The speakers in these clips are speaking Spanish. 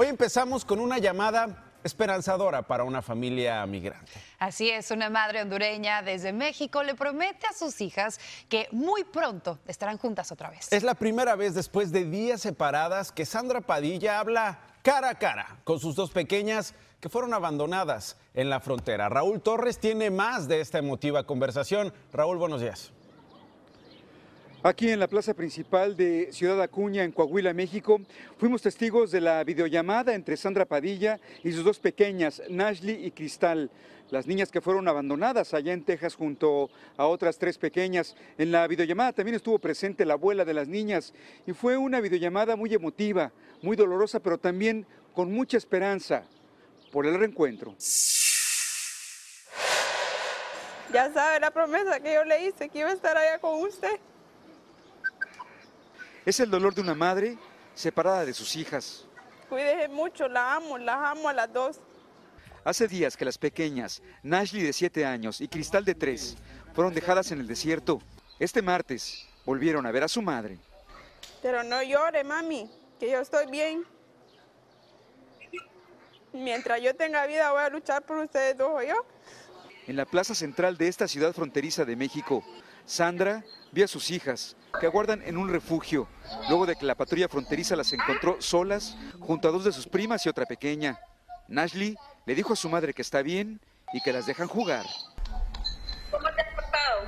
Hoy empezamos con una llamada esperanzadora para una familia migrante. Así es, una madre hondureña desde México le promete a sus hijas que muy pronto estarán juntas otra vez. Es la primera vez después de días separadas que Sandra Padilla habla cara a cara con sus dos pequeñas que fueron abandonadas en la frontera. Raúl Torres tiene más de esta emotiva conversación. Raúl, buenos días. Aquí en la plaza principal de Ciudad Acuña, en Coahuila, México, fuimos testigos de la videollamada entre Sandra Padilla y sus dos pequeñas, Nashli y Cristal, las niñas que fueron abandonadas allá en Texas junto a otras tres pequeñas. En la videollamada también estuvo presente la abuela de las niñas y fue una videollamada muy emotiva, muy dolorosa, pero también con mucha esperanza por el reencuentro. Ya sabe la promesa que yo le hice, que iba a estar allá con usted. Es el dolor de una madre separada de sus hijas. Cuídese mucho, la amo, las amo a las dos. Hace días que las pequeñas, Nashley de 7 años y Cristal de 3, fueron dejadas en el desierto. Este martes volvieron a ver a su madre. Pero no llore, mami, que yo estoy bien. Mientras yo tenga vida voy a luchar por ustedes dos, yo. En la plaza central de esta ciudad fronteriza de México, Sandra vio a sus hijas, que aguardan en un refugio, luego de que la patrulla fronteriza las encontró solas junto a dos de sus primas y otra pequeña. Nashley le dijo a su madre que está bien y que las dejan jugar. ¿Cómo te has portado?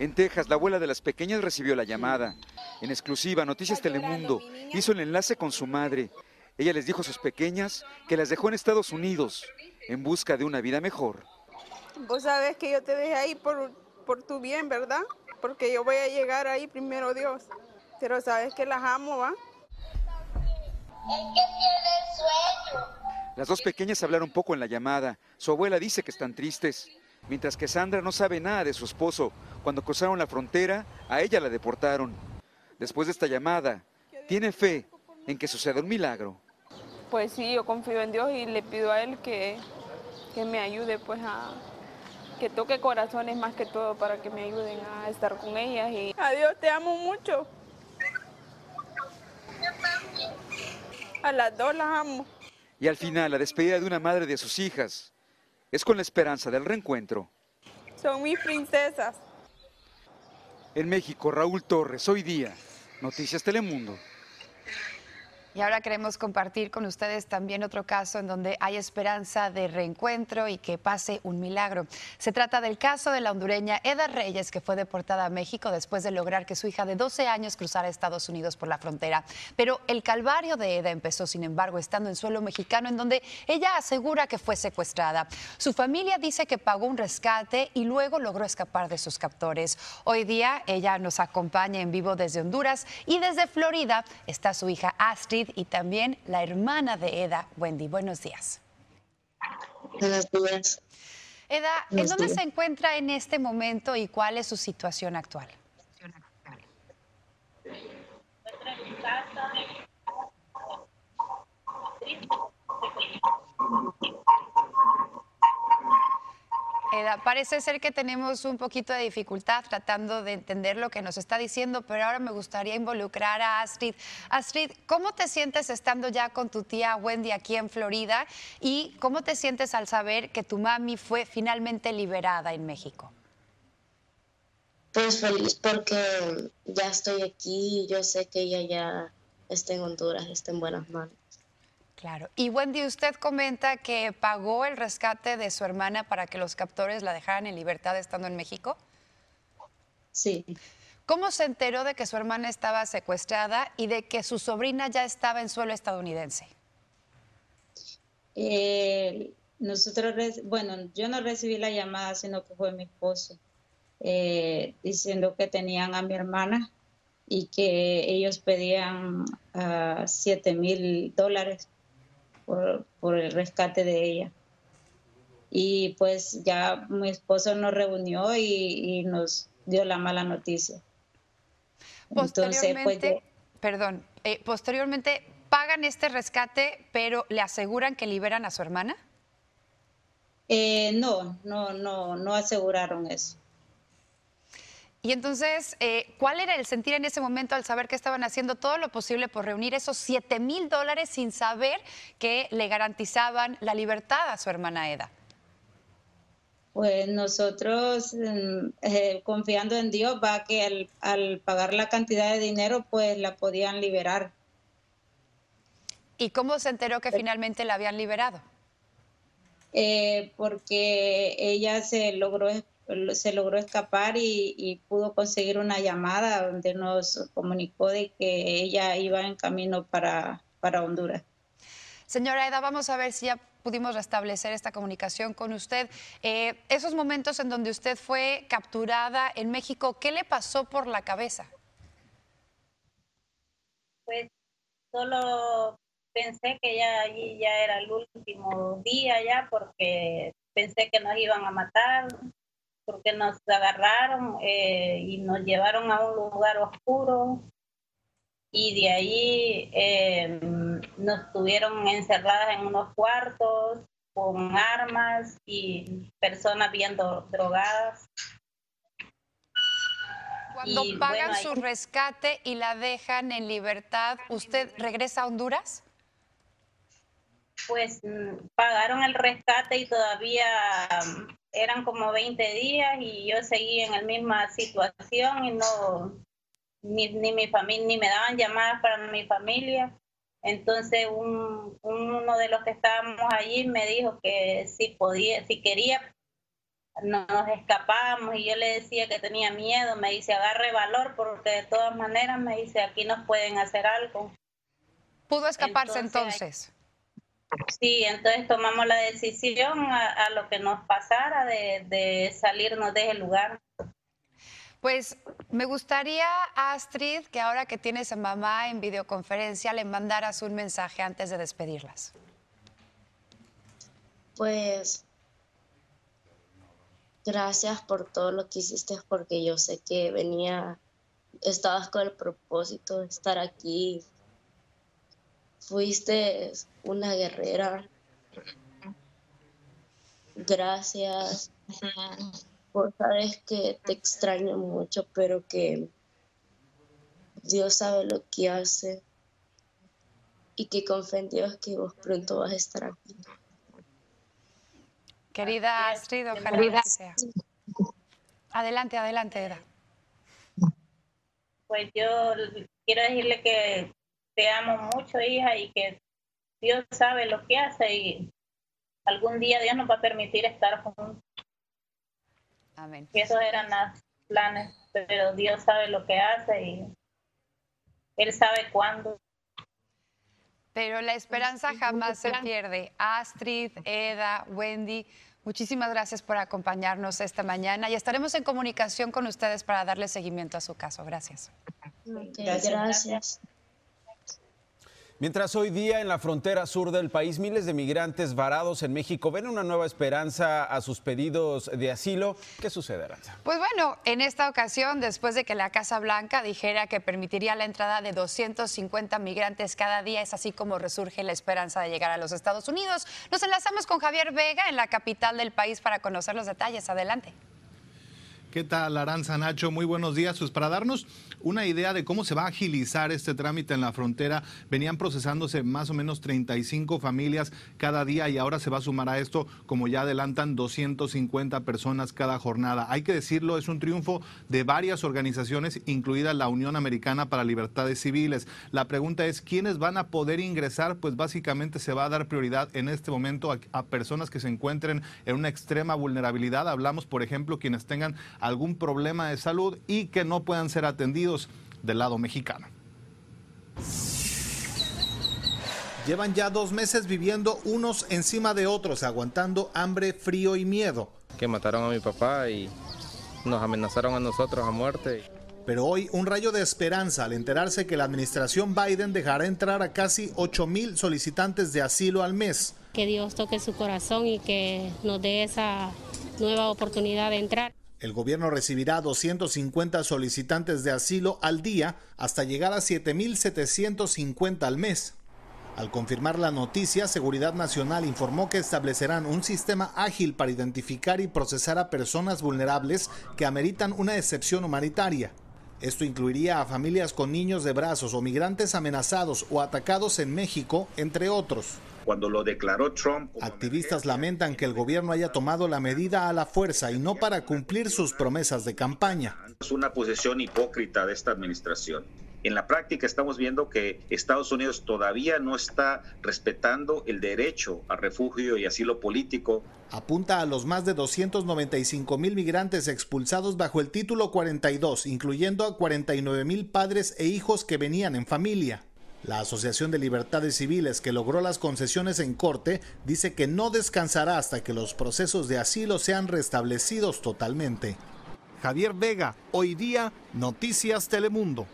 En Texas, la abuela de las pequeñas recibió la llamada. En exclusiva, Noticias Telemundo hizo el enlace con su madre. Ella les dijo a sus pequeñas que las dejó en Estados Unidos en busca de una vida mejor. Vos sabes que yo te dejé ahí por, por tu bien, ¿verdad? Porque yo voy a llegar ahí primero Dios. Pero sabes que las amo, ¿va? Es que tiene sueño. Las dos pequeñas hablaron poco en la llamada. Su abuela dice que están tristes, mientras que Sandra no sabe nada de su esposo. Cuando cruzaron la frontera, a ella la deportaron. Después de esta llamada, tiene fe en que suceda un milagro. Pues sí, yo confío en Dios y le pido a Él que, que me ayude, pues a que toque corazones más que todo para que me ayuden a estar con ellas. Y... Adiós, te amo mucho. A las dos las amo. Y al final, la despedida de una madre de sus hijas es con la esperanza del reencuentro. Son mis princesas. En México, Raúl Torres, hoy día, Noticias Telemundo. Y ahora queremos compartir con ustedes también otro caso en donde hay esperanza de reencuentro y que pase un milagro. Se trata del caso de la hondureña Eda Reyes, que fue deportada a México después de lograr que su hija de 12 años cruzara Estados Unidos por la frontera. Pero el calvario de Eda empezó, sin embargo, estando en suelo mexicano, en donde ella asegura que fue secuestrada. Su familia dice que pagó un rescate y luego logró escapar de sus captores. Hoy día ella nos acompaña en vivo desde Honduras y desde Florida está su hija Astrid y también la hermana de Eda, Wendy. Buenos días. Buenos días. Eda, ¿en Buenos dónde días. se encuentra en este momento y cuál es su situación actual? Parece ser que tenemos un poquito de dificultad tratando de entender lo que nos está diciendo, pero ahora me gustaría involucrar a Astrid. Astrid, ¿cómo te sientes estando ya con tu tía Wendy aquí en Florida? ¿Y cómo te sientes al saber que tu mami fue finalmente liberada en México? Pues feliz porque ya estoy aquí y yo sé que ella ya está en Honduras, está en buenas manos. Claro. Y Wendy, usted comenta que pagó el rescate de su hermana para que los captores la dejaran en libertad estando en México. Sí, ¿Cómo se enteró de que su hermana estaba secuestrada y de que su sobrina ya estaba en suelo estadounidense? Eh, nosotros, bueno, yo no recibí la llamada, sino que fue mi esposo, eh, diciendo que tenían a mi hermana y que ellos pedían ah, siete mil dólares por, por el rescate de ella. Y pues ya mi esposo nos reunió y, y nos dio la mala noticia. Entonces, pues Posteriormente, yo- perdón, eh, posteriormente pagan este rescate, pero le aseguran que liberan a su hermana. eh, no, no, no, no aseguraron eso. Y entonces, eh, ¿cuál era el sentir en ese momento al saber que estaban haciendo todo lo posible por reunir esos 7 mil dólares sin saber que le garantizaban la libertad a su hermana Eda? Pues nosotros, mm, eh, confiando en Dios, va que al, al pagar la cantidad de dinero, pues la podían liberar. ¿Y cómo se enteró que finalmente la habían liberado? Eh, porque ella se logró se logró escapar y, y, pudo conseguir una llamada donde nos comunicó de que ella iba en camino para, para Honduras. Señora Eda, vamos a ver si ya pudimos restablecer esta comunicación con usted. Eh, esos momentos en donde usted fue capturada en México, ¿qué le pasó por la cabeza? Pues solo pensé que ya allí ya era el último día ya porque pensé que nos iban a matar, porque nos agarraron eh, y nos llevaron a un lugar oscuro y de ahí eh, nos tuvieron encerradas en unos cuartos con armas y personas viendo drogadas. Cuando pagan su rescate y la dejan en libertad, ¿usted regresa a Honduras? Pues mm, pagaron el rescate y todavía mm, eran como 20 días y yo seguí en la misma situación y no, ni, ni mi familia, ni me daban llamadas para mi familia. Entonces un, uno de los que estábamos allí me dijo que si podía, si quería, nos escapábamos y yo le decía que tenía miedo. Me dice, agarre valor porque de todas maneras me dice, aquí nos pueden hacer algo. ¿Pudo escaparse entonces? Sí, entonces tomamos la decisión a, lo que nos pasara de, de salirnos de ese lugar. Pues me gustaría, Astrid, que ahora que tienes a mamá en videoconferencia, le mandaras un mensaje antes de despedirlas. Pues gracias por todo lo que hiciste, porque yo sé que venía, estabas con el propósito de estar aquí. Fuiste una guerrera. Gracias. Vos sabes que te extraño mucho, pero que Dios sabe lo que hace y que confío en Dios que vos pronto vas a estar aquí. Querida Astrid, ojalá sea. Adelante, adelante, Eda. Pues yo quiero decirle que te amo mucho, hija, y que Dios sabe lo que hace y algún día Dios nos va a permitir estar juntos. Amén. Y esos eran los planes, pero Dios sabe lo que hace y Él sabe cuándo. Pero la esperanza jamás se pierde. Astrid, Eda, Wendy, muchísimas gracias por acompañarnos esta mañana y estaremos en comunicación con ustedes para darle seguimiento a su caso. Gracias. gracias. Mientras hoy día en la frontera sur del país miles de migrantes varados en México ven una nueva esperanza a sus pedidos de asilo, ¿qué sucederá? Pues bueno, en esta ocasión, después de que la Casa Blanca dijera que permitiría la entrada de 250 migrantes cada día, es así como resurge la esperanza de llegar a los Estados Unidos. Nos enlazamos con Javier Vega en la capital del país para conocer los detalles. Adelante. ¿Qué tal, Aranza Nacho? Muy buenos días. Pues para darnos una idea de cómo se va a agilizar este trámite en la frontera, venían procesándose más o menos 35 familias cada día y ahora se va a sumar a esto, como ya adelantan, 250 personas cada jornada. Hay que decirlo, es un triunfo de varias organizaciones, incluida la Unión Americana para Libertades Civiles. La pregunta es, ¿quiénes van a poder ingresar? Pues básicamente se va a dar prioridad en este momento a, a personas que se encuentren en una extrema vulnerabilidad. Hablamos, por ejemplo, quienes tengan algún problema de salud y que no puedan ser atendidos del lado mexicano. Llevan ya dos meses viviendo unos encima de otros, aguantando hambre, frío y miedo. Que mataron a mi papá y nos amenazaron a nosotros a muerte. Pero hoy un rayo de esperanza al enterarse que la administración Biden dejará entrar a casi 8 mil solicitantes de asilo al mes. Que Dios toque su corazón y que nos dé esa nueva oportunidad de entrar. El gobierno recibirá 250 solicitantes de asilo al día hasta llegar a 7.750 al mes. Al confirmar la noticia, Seguridad Nacional informó que establecerán un sistema ágil para identificar y procesar a personas vulnerables que ameritan una excepción humanitaria. Esto incluiría a familias con niños de brazos o migrantes amenazados o atacados en México, entre otros. Cuando lo declaró Trump. Activistas lamentan que el gobierno haya tomado la medida a la fuerza y no para cumplir sus promesas de campaña. Es una posición hipócrita de esta administración. En la práctica estamos viendo que Estados Unidos todavía no está respetando el derecho a refugio y asilo político. Apunta a los más de 295 mil migrantes expulsados bajo el título 42, incluyendo a 49 mil padres e hijos que venían en familia. La Asociación de Libertades Civiles, que logró las concesiones en corte, dice que no descansará hasta que los procesos de asilo sean restablecidos totalmente. Javier Vega, hoy día, Noticias Telemundo.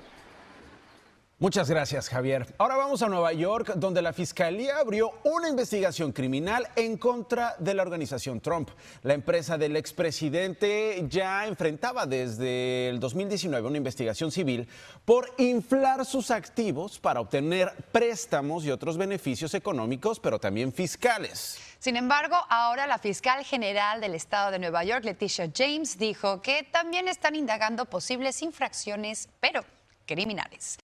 Muchas gracias, Javier. Ahora vamos a Nueva York, donde la Fiscalía abrió una investigación criminal en contra de la organización Trump. La empresa del expresidente ya enfrentaba desde el 2019 una investigación civil por inflar sus activos para obtener préstamos y otros beneficios económicos, pero también fiscales. Sin embargo, ahora la fiscal general del estado de Nueva York, Leticia James, dijo que también están indagando posibles infracciones, pero criminales.